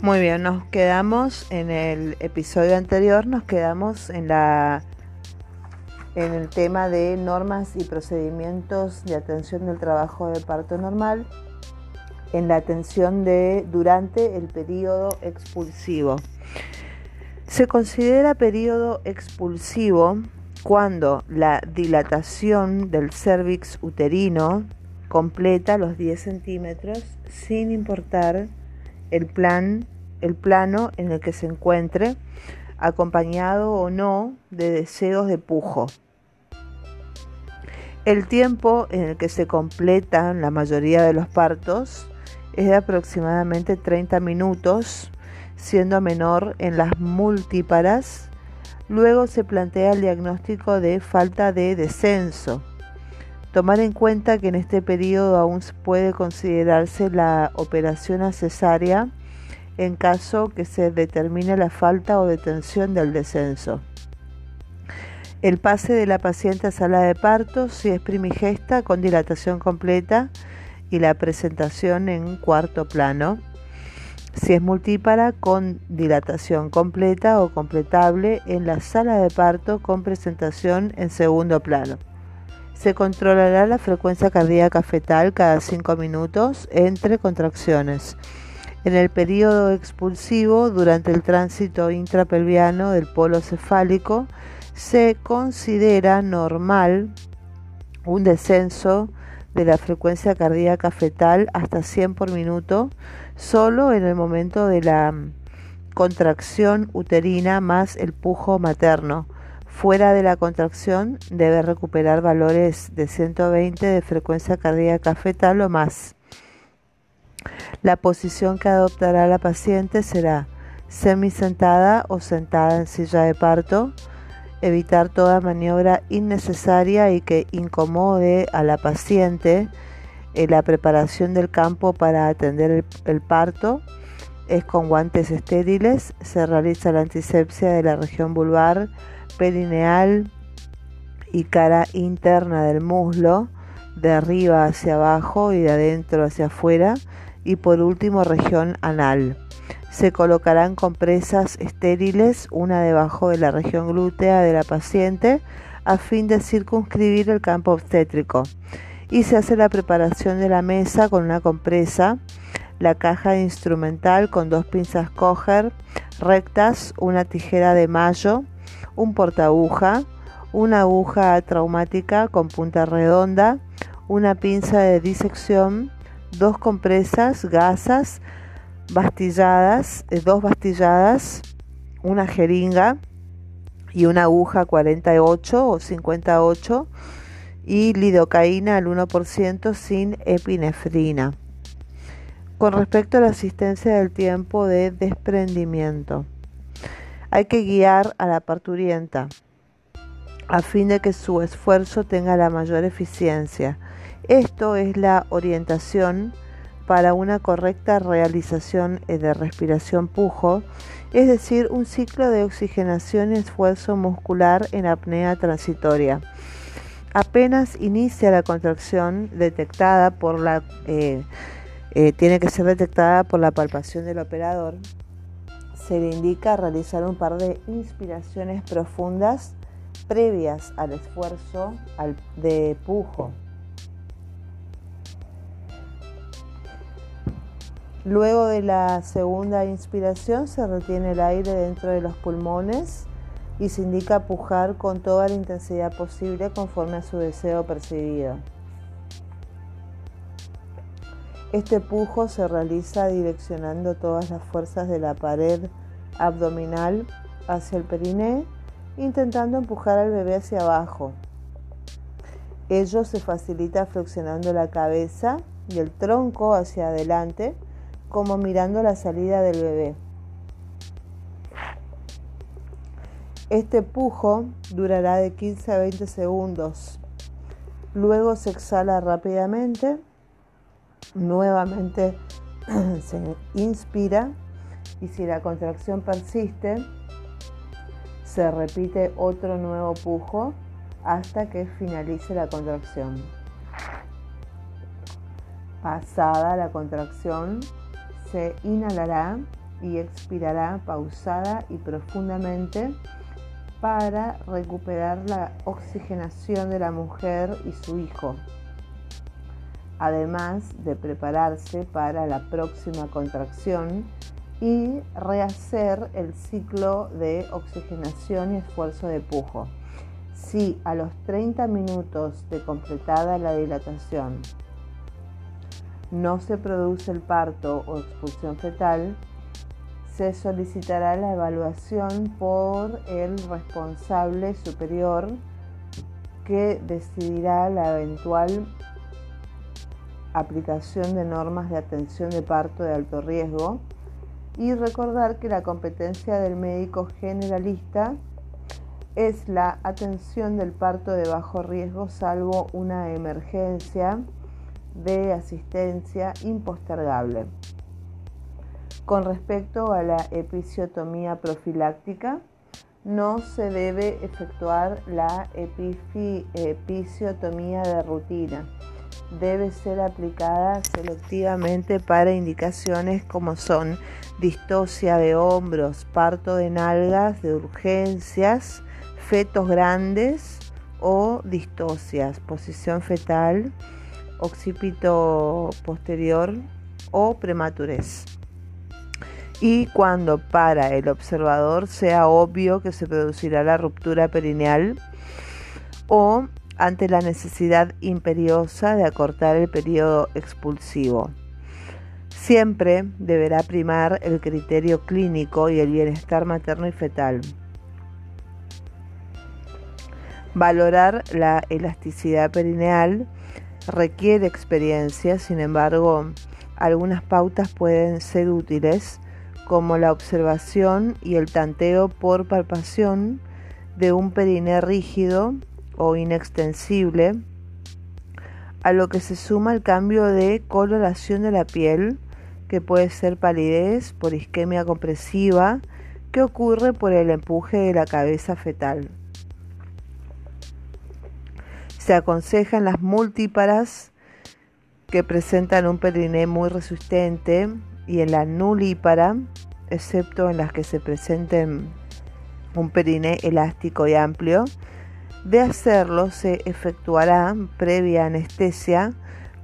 Muy bien, nos quedamos en el episodio anterior, nos quedamos en la en el tema de normas y procedimientos de atención del trabajo de parto normal, en la atención de durante el periodo expulsivo. Se considera periodo expulsivo cuando la dilatación del cervix uterino completa los 10 centímetros sin importar el plan, el plano en el que se encuentre, acompañado o no de deseos de pujo. El tiempo en el que se completan la mayoría de los partos es de aproximadamente 30 minutos, siendo menor en las multíparas. Luego se plantea el diagnóstico de falta de descenso. Tomar en cuenta que en este periodo aún puede considerarse la operación a cesárea en caso que se determine la falta o detención del descenso. El pase de la paciente a sala de parto si es primigesta con dilatación completa y la presentación en cuarto plano. Si es multípara con dilatación completa o completable en la sala de parto con presentación en segundo plano. Se controlará la frecuencia cardíaca fetal cada 5 minutos entre contracciones. En el periodo expulsivo, durante el tránsito intrapelviano del polo cefálico, se considera normal un descenso de la frecuencia cardíaca fetal hasta 100 por minuto solo en el momento de la contracción uterina más el pujo materno Fuera de la contracción debe recuperar valores de 120 de frecuencia cardíaca fetal o más. La posición que adoptará la paciente será semisentada o sentada en silla de parto. Evitar toda maniobra innecesaria y que incomode a la paciente en la preparación del campo para atender el, el parto es con guantes estériles. Se realiza la antisepsia de la región vulvar perineal y cara interna del muslo, de arriba hacia abajo y de adentro hacia afuera, y por último región anal. Se colocarán compresas estériles, una debajo de la región glútea de la paciente, a fin de circunscribir el campo obstétrico. Y se hace la preparación de la mesa con una compresa, la caja instrumental con dos pinzas coger rectas, una tijera de mayo, un portaaguja, una aguja traumática con punta redonda, una pinza de disección, dos compresas, gasas, bastilladas, eh, dos bastilladas, una jeringa y una aguja 48 o 58 y lidocaína al 1% sin epinefrina. Con respecto a la asistencia del tiempo de desprendimiento. Hay que guiar a la parturienta a fin de que su esfuerzo tenga la mayor eficiencia. Esto es la orientación para una correcta realización de respiración pujo, es decir, un ciclo de oxigenación y esfuerzo muscular en apnea transitoria. Apenas inicia la contracción detectada por la eh, eh, tiene que ser detectada por la palpación del operador se le indica realizar un par de inspiraciones profundas previas al esfuerzo de pujo. Luego de la segunda inspiración se retiene el aire dentro de los pulmones y se indica pujar con toda la intensidad posible conforme a su deseo percibido. Este pujo se realiza direccionando todas las fuerzas de la pared abdominal hacia el periné, intentando empujar al bebé hacia abajo. Ello se facilita flexionando la cabeza y el tronco hacia adelante, como mirando la salida del bebé. Este pujo durará de 15 a 20 segundos. Luego se exhala rápidamente Nuevamente se inspira y si la contracción persiste, se repite otro nuevo pujo hasta que finalice la contracción. Pasada la contracción, se inhalará y expirará pausada y profundamente para recuperar la oxigenación de la mujer y su hijo, además de prepararse para la próxima contracción y rehacer el ciclo de oxigenación y esfuerzo de pujo. Si a los 30 minutos de completada la dilatación no se produce el parto o expulsión fetal, se solicitará la evaluación por el responsable superior que decidirá la eventual aplicación de normas de atención de parto de alto riesgo y recordar que la competencia del médico generalista es la atención del parto de bajo riesgo salvo una emergencia de asistencia impostergable. Con respecto a la episiotomía profiláctica, no se debe efectuar la episiotomía de rutina. Debe ser aplicada selectivamente para indicaciones como son distosia de hombros, parto de nalgas, de urgencias, fetos grandes o distosias, posición fetal, occipito posterior o prematurez y cuando para el observador sea obvio que se producirá la ruptura perineal o ante la necesidad imperiosa de acortar el periodo expulsivo. Siempre deberá primar el criterio clínico y el bienestar materno y fetal. Valorar la elasticidad perineal requiere experiencia, sin embargo, algunas pautas pueden ser útiles como la observación y el tanteo por palpación de un periné rígido o inextensible, a lo que se suma el cambio de coloración de la piel, que puede ser palidez por isquemia compresiva, que ocurre por el empuje de la cabeza fetal. Se aconsejan las multíparas que presentan un periné muy resistente y en la nulípara, excepto en las que se presenten un periné elástico y amplio, de hacerlo se efectuará previa anestesia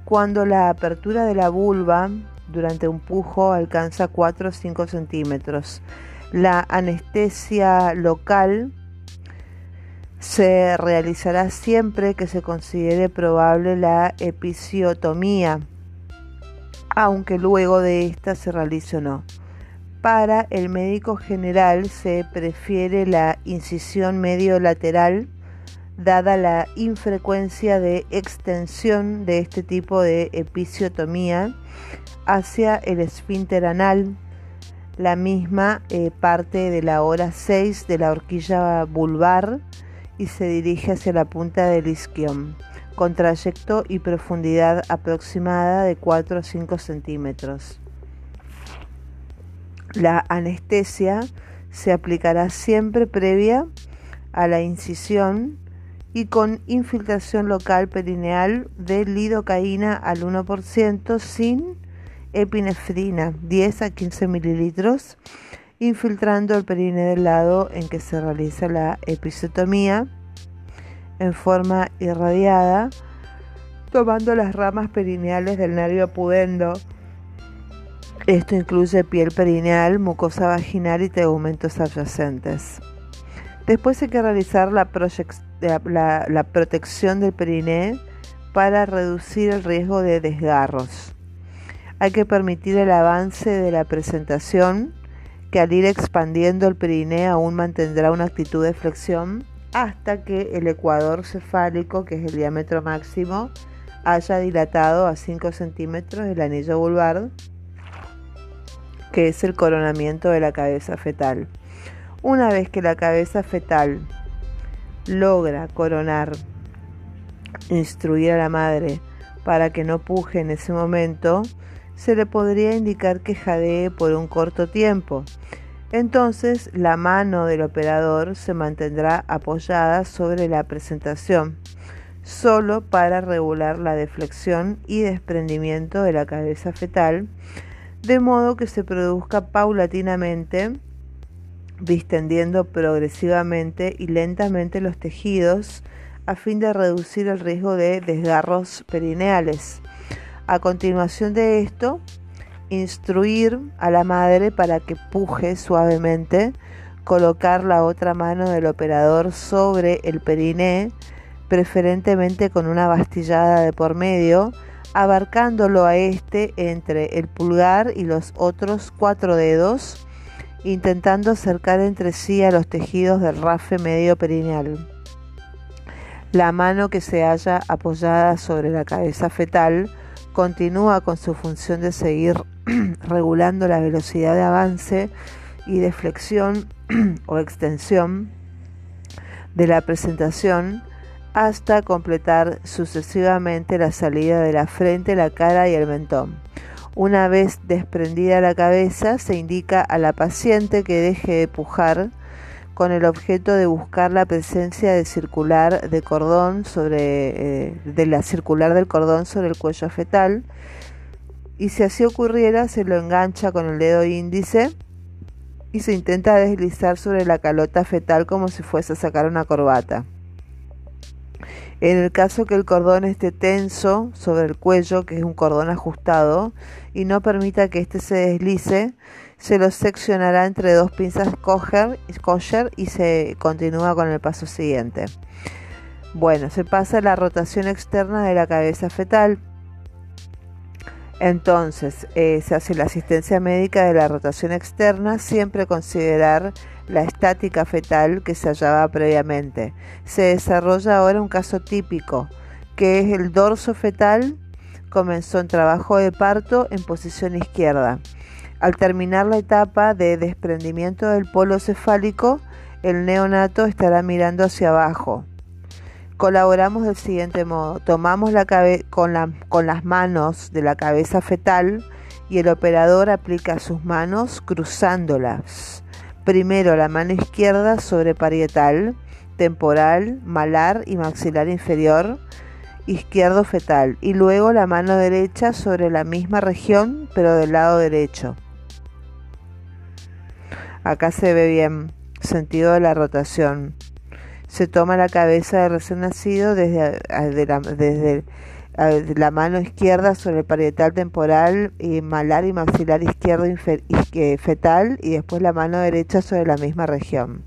cuando la apertura de la vulva durante un pujo alcanza 4 o 5 centímetros. La anestesia local se realizará siempre que se considere probable la episiotomía aunque luego de esta se realice o no. Para el médico general se prefiere la incisión medio lateral dada la infrecuencia de extensión de este tipo de episiotomía hacia el esfínter anal, la misma eh, parte de la hora 6 de la horquilla vulvar y se dirige hacia la punta del isquion con trayecto y profundidad aproximada de 4 a 5 centímetros. La anestesia se aplicará siempre previa a la incisión y con infiltración local perineal de lidocaína al 1% sin epinefrina 10 a 15 mililitros, infiltrando el perine del lado en que se realiza la episiotomía en forma irradiada, tomando las ramas perineales del nervio pudendo. Esto incluye piel perineal, mucosa vaginal y tegumentos adyacentes. Después hay que realizar la, la protección del periné para reducir el riesgo de desgarros. Hay que permitir el avance de la presentación, al ir expandiendo el periné aún mantendrá una actitud de flexión hasta que el ecuador cefálico, que es el diámetro máximo, haya dilatado a 5 centímetros del anillo vulvar, que es el coronamiento de la cabeza fetal. Una vez que la cabeza fetal logra coronar, instruir a la madre para que no puje en ese momento, se le podría indicar que jadee por un corto tiempo entonces la mano del operador se mantendrá apoyada sobre la presentación, solo para regular la deflexión y desprendimiento de la cabeza fetal, de modo que se produzca paulatinamente, distendiendo progresivamente y lentamente los tejidos a fin de reducir el riesgo de desgarros perineales. A continuación de esto, instruir a la madre para que puje suavemente, colocar la otra mano del operador sobre el periné, preferentemente con una bastillada de por medio, abarcándolo a este entre el pulgar y los otros cuatro dedos, intentando acercar entre sí a los tejidos del rafe medio perineal. La mano que se halla apoyada sobre la cabeza fetal continúa con su función de seguir regulando la velocidad de avance y de flexión o extensión de la presentación hasta completar sucesivamente la salida de la frente, la cara y el mentón. Una vez desprendida la cabeza, se indica a la paciente que deje de pujar con el objeto de buscar la presencia de circular de cordón sobre eh, de la circular del cordón sobre el cuello fetal y si así ocurriera se lo engancha con el dedo índice y se intenta deslizar sobre la calota fetal como si fuese a sacar una corbata. En el caso que el cordón esté tenso sobre el cuello, que es un cordón ajustado, y no permita que éste se deslice, se lo seccionará entre dos pinzas y se continúa con el paso siguiente. Bueno, se pasa la rotación externa de la cabeza fetal. Entonces, eh, se hace la asistencia médica de la rotación externa, siempre considerar la estática fetal que se hallaba previamente. Se desarrolla ahora un caso típico, que es el dorso fetal comenzó en trabajo de parto en posición izquierda. Al terminar la etapa de desprendimiento del polo cefálico, el neonato estará mirando hacia abajo. Colaboramos del siguiente modo. Tomamos la con, con las manos de la cabeza fetal y el operador aplica sus manos cruzándolas Primero la mano izquierda sobre parietal, temporal, malar y maxilar inferior, izquierdo fetal, y luego la mano derecha sobre la misma región, pero del lado derecho. Acá se ve bien, sentido de la rotación. Se toma la cabeza del recién nacido desde, la mano izquierda sobre el parietal temporal y malar y maxilar izquierdo fetal y después la mano derecha sobre la misma región.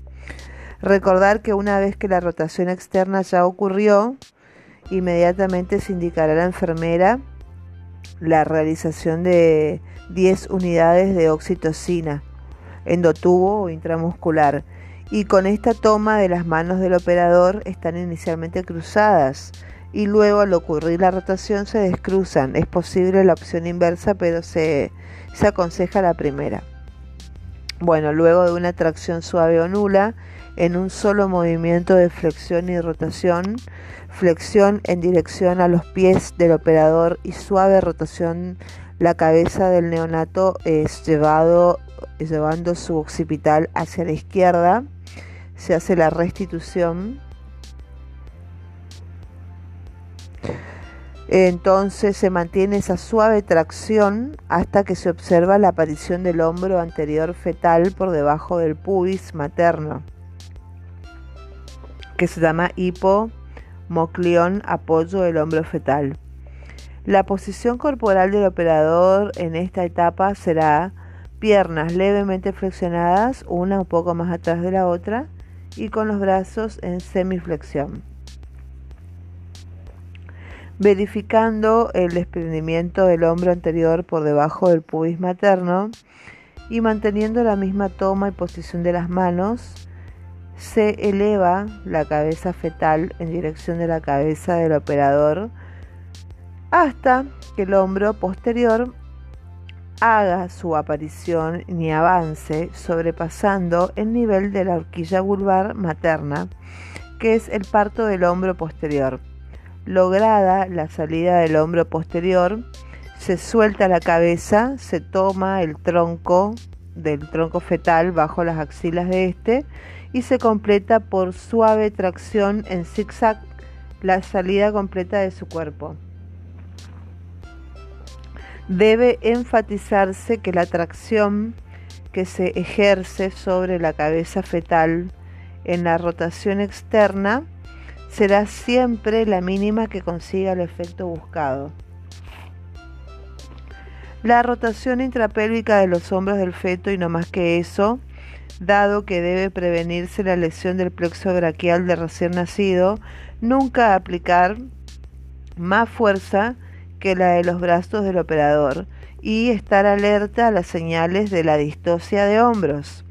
Recordar que una vez que la rotación externa ya ocurrió, inmediatamente se indicará a la enfermera la realización de 10 unidades de oxitocina endotubo o intramuscular y con esta toma de las manos del operador están inicialmente cruzadas y luego al ocurrir la rotación se descruzan. Es posible la opción inversa, pero se, se aconseja la primera. Bueno, luego de una tracción suave o nula, en un solo movimiento de flexión y rotación, flexión en dirección a los pies del operador y suave rotación, la cabeza del neonato es llevado llevando su occipital hacia la izquierda, se hace la restitución Entonces se mantiene esa suave tracción hasta que se observa la aparición del hombro anterior fetal por debajo del pubis materno, que se llama hipomocleón, apoyo del hombro fetal. La posición corporal del operador en esta etapa será piernas levemente flexionadas, una un poco más atrás de la otra, y con los brazos en semiflexión. Verificando el desprendimiento del hombro anterior por debajo del pubis materno y manteniendo la misma toma y posición de las manos, se eleva la cabeza fetal en dirección de la cabeza del operador hasta que el hombro posterior haga su aparición ni avance sobrepasando el nivel de la horquilla vulvar materna, que es el parto del hombro posterior. Lograda la salida del hombro posterior, se suelta la cabeza, se toma el tronco del tronco fetal bajo las axilas de este y se completa por suave tracción en zigzag la salida completa de su cuerpo. Debe enfatizarse que la tracción que se ejerce sobre la cabeza fetal en la rotación externa será siempre la mínima que consiga el efecto buscado. La rotación intrapélvica de los hombros del feto y no más que eso, dado que debe prevenirse la lesión del plexo braquial de recién nacido, nunca aplicar más fuerza que la de los brazos del operador y estar alerta a las señales de la distosia de hombros.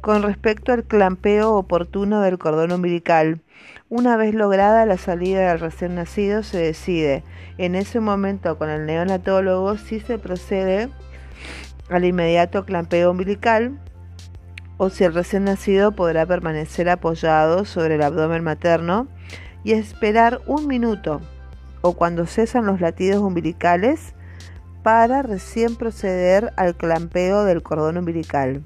Con respecto al clampeo oportuno del cordón umbilical, una vez lograda la salida del recién nacido, se decide en ese momento con el neonatólogo si se procede al inmediato clampeo umbilical o si el recién nacido podrá permanecer apoyado sobre el abdomen materno y esperar un minuto o cuando cesan los latidos umbilicales para recién proceder al clampeo del cordón umbilical.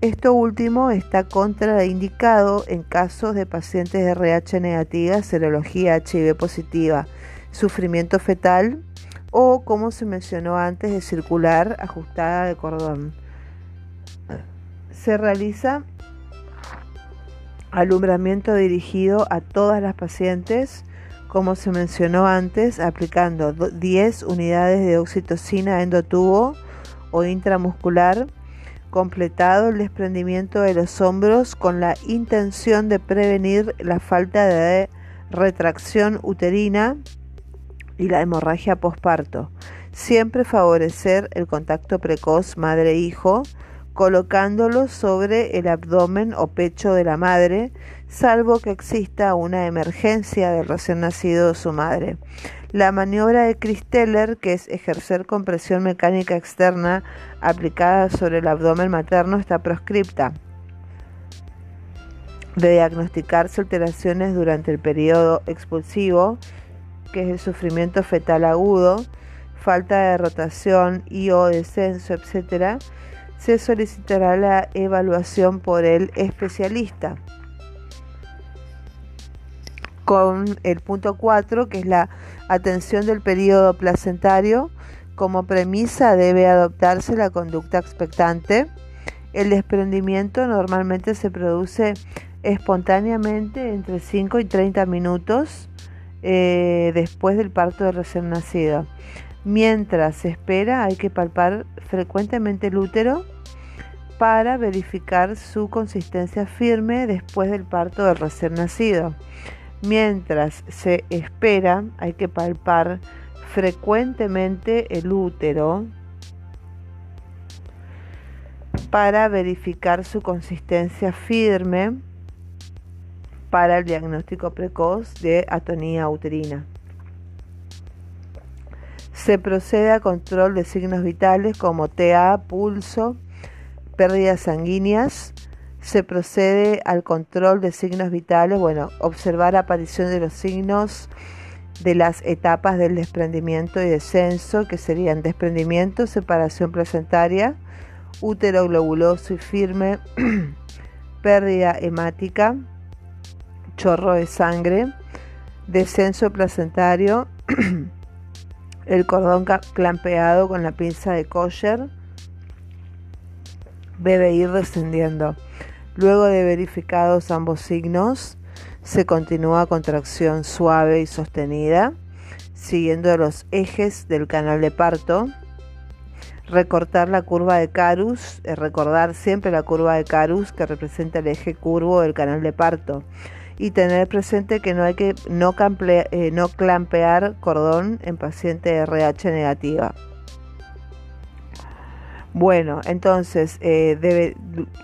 Esto último está contraindicado en casos de pacientes de RH negativa, serología HIV positiva, sufrimiento fetal o, como se mencionó antes, de circular ajustada de cordón. Se realiza alumbramiento dirigido a todas las pacientes, como se mencionó antes, aplicando 10 unidades de oxitocina endotubo o intramuscular, completado el desprendimiento de los hombros con la intención de prevenir la falta de retracción uterina y la hemorragia posparto. Siempre favorecer el contacto precoz madre-hijo, colocándolo sobre el abdomen o pecho de la madre, salvo que exista una emergencia del recién nacido o su madre. La maniobra de Christeller, que es ejercer compresión mecánica externa aplicada sobre el abdomen materno, está proscripta. De diagnosticarse alteraciones durante el periodo expulsivo, que es el sufrimiento fetal agudo, falta de rotación y o descenso, etc., se solicitará la evaluación por el especialista. Con el punto 4, que es la atención del periodo placentario, como premisa debe adoptarse la conducta expectante. El desprendimiento normalmente se produce espontáneamente entre 5 y 30 minutos eh, después del parto del recién nacido. Mientras se espera hay que palpar frecuentemente el útero para verificar su consistencia firme después del parto del recién nacido. Mientras se espera hay que palpar frecuentemente el útero para verificar su consistencia firme para el diagnóstico precoz de atonía uterina. Se procede a control de signos vitales como TA, pulso, pérdidas sanguíneas. Se procede al control de signos vitales, bueno, observar aparición de los signos de las etapas del desprendimiento y descenso, que serían desprendimiento, separación placentaria, útero globuloso y firme, pérdida hemática, chorro de sangre, descenso placentario, el cordón clampeado con la pinza de kosher, debe ir descendiendo. Luego de verificados ambos signos, se continúa contracción suave y sostenida, siguiendo los ejes del canal de parto. Recortar la curva de Carus, recordar siempre la curva de Carus que representa el eje curvo del canal de parto y tener presente que no hay que no, eh, no clampear cordón en paciente RH negativa. Bueno, entonces, eh, debe,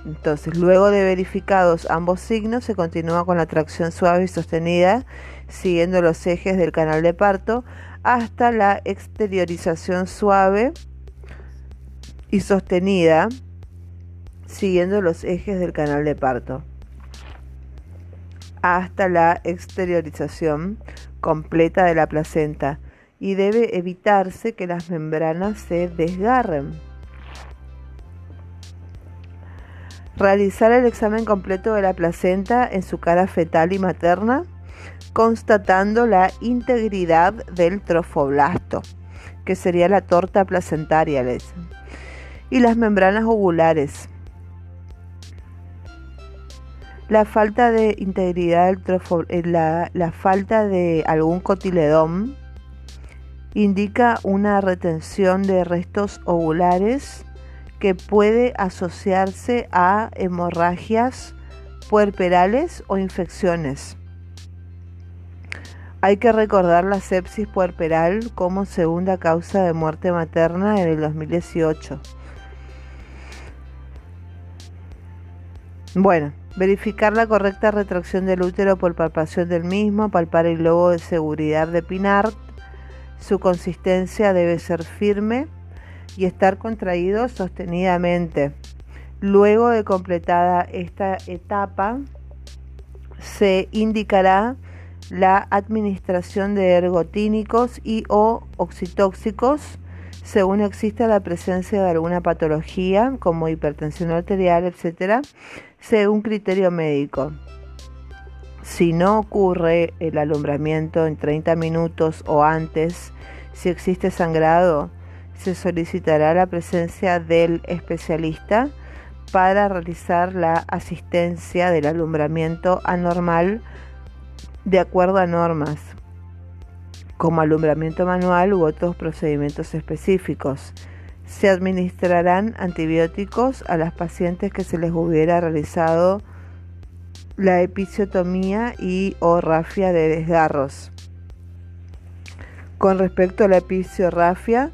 entonces, luego de verificados ambos signos, se continúa con la tracción suave y sostenida, siguiendo los ejes del canal de parto, hasta la exteriorización suave y sostenida, siguiendo los ejes del canal de parto hasta la exteriorización completa de la placenta y debe evitarse que las membranas se desgarren. Realizar el examen completo de la placenta en su cara fetal y materna, constatando la integridad del trofoblasto. que sería la torta placentaria, Y las membranas ovulares. La falta de integridad del eh, la, la falta de algún cotiledón indica una retención de restos ovulares que puede asociarse a hemorragias puerperales o infecciones. Hay que recordar la sepsis puerperal como segunda causa de muerte materna en el 2018. Bueno, verificar la correcta retracción del útero por palpación del mismo, palpar el globo de seguridad de Pinart. Su consistencia debe ser firme y estar contraído sostenidamente. Luego de completada esta etapa, se indicará la administración de ergotínicos y o oxitóxicos según exista la presencia de alguna patología como hipertensión arterial, etc., según criterio médico. Si no ocurre el alumbramiento en 30 minutos o antes, si existe sangrado, se solicitará la presencia del especialista para realizar la asistencia del alumbramiento anormal de acuerdo a normas, como alumbramiento manual u otros procedimientos específicos. Se administrarán antibióticos a las pacientes que se les hubiera realizado la episiotomía y o rafia de desgarros. Con respecto a la episiorrafia,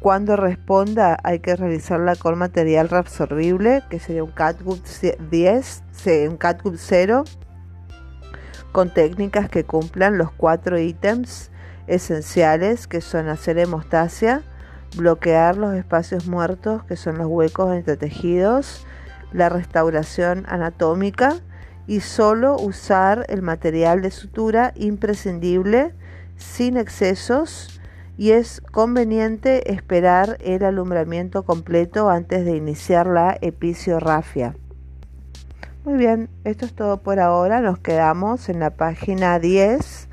cuando responda hay que realizarla con material reabsorbible, que sería un CatGub 10, un CatGub 0, con técnicas que cumplan los cuatro ítems esenciales, que son hacer hemostasia, bloquear los espacios muertos, que son los huecos entre tejidos, la restauración anatómica y solo usar el material de sutura imprescindible sin excesos y es conveniente esperar el alumbramiento completo antes de iniciar la episiorrafia. Muy bien, esto es todo por ahora. Nos quedamos en la página 10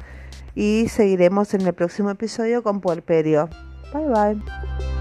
y seguiremos en el próximo episodio con puerperio. Bye bye.